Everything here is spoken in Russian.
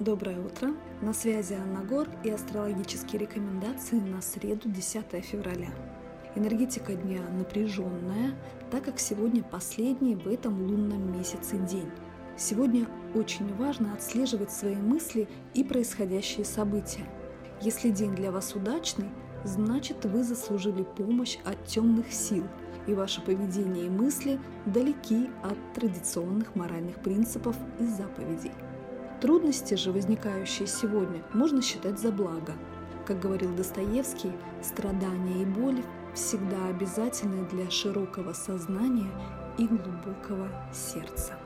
Доброе утро! На связи Анна Гор и астрологические рекомендации на среду 10 февраля. Энергетика дня напряженная, так как сегодня последний в этом лунном месяце день. Сегодня очень важно отслеживать свои мысли и происходящие события. Если день для вас удачный, значит вы заслужили помощь от темных сил, и ваше поведение и мысли далеки от традиционных моральных принципов и заповедей. Трудности же, возникающие сегодня, можно считать за благо. Как говорил Достоевский, страдания и боль всегда обязательны для широкого сознания и глубокого сердца.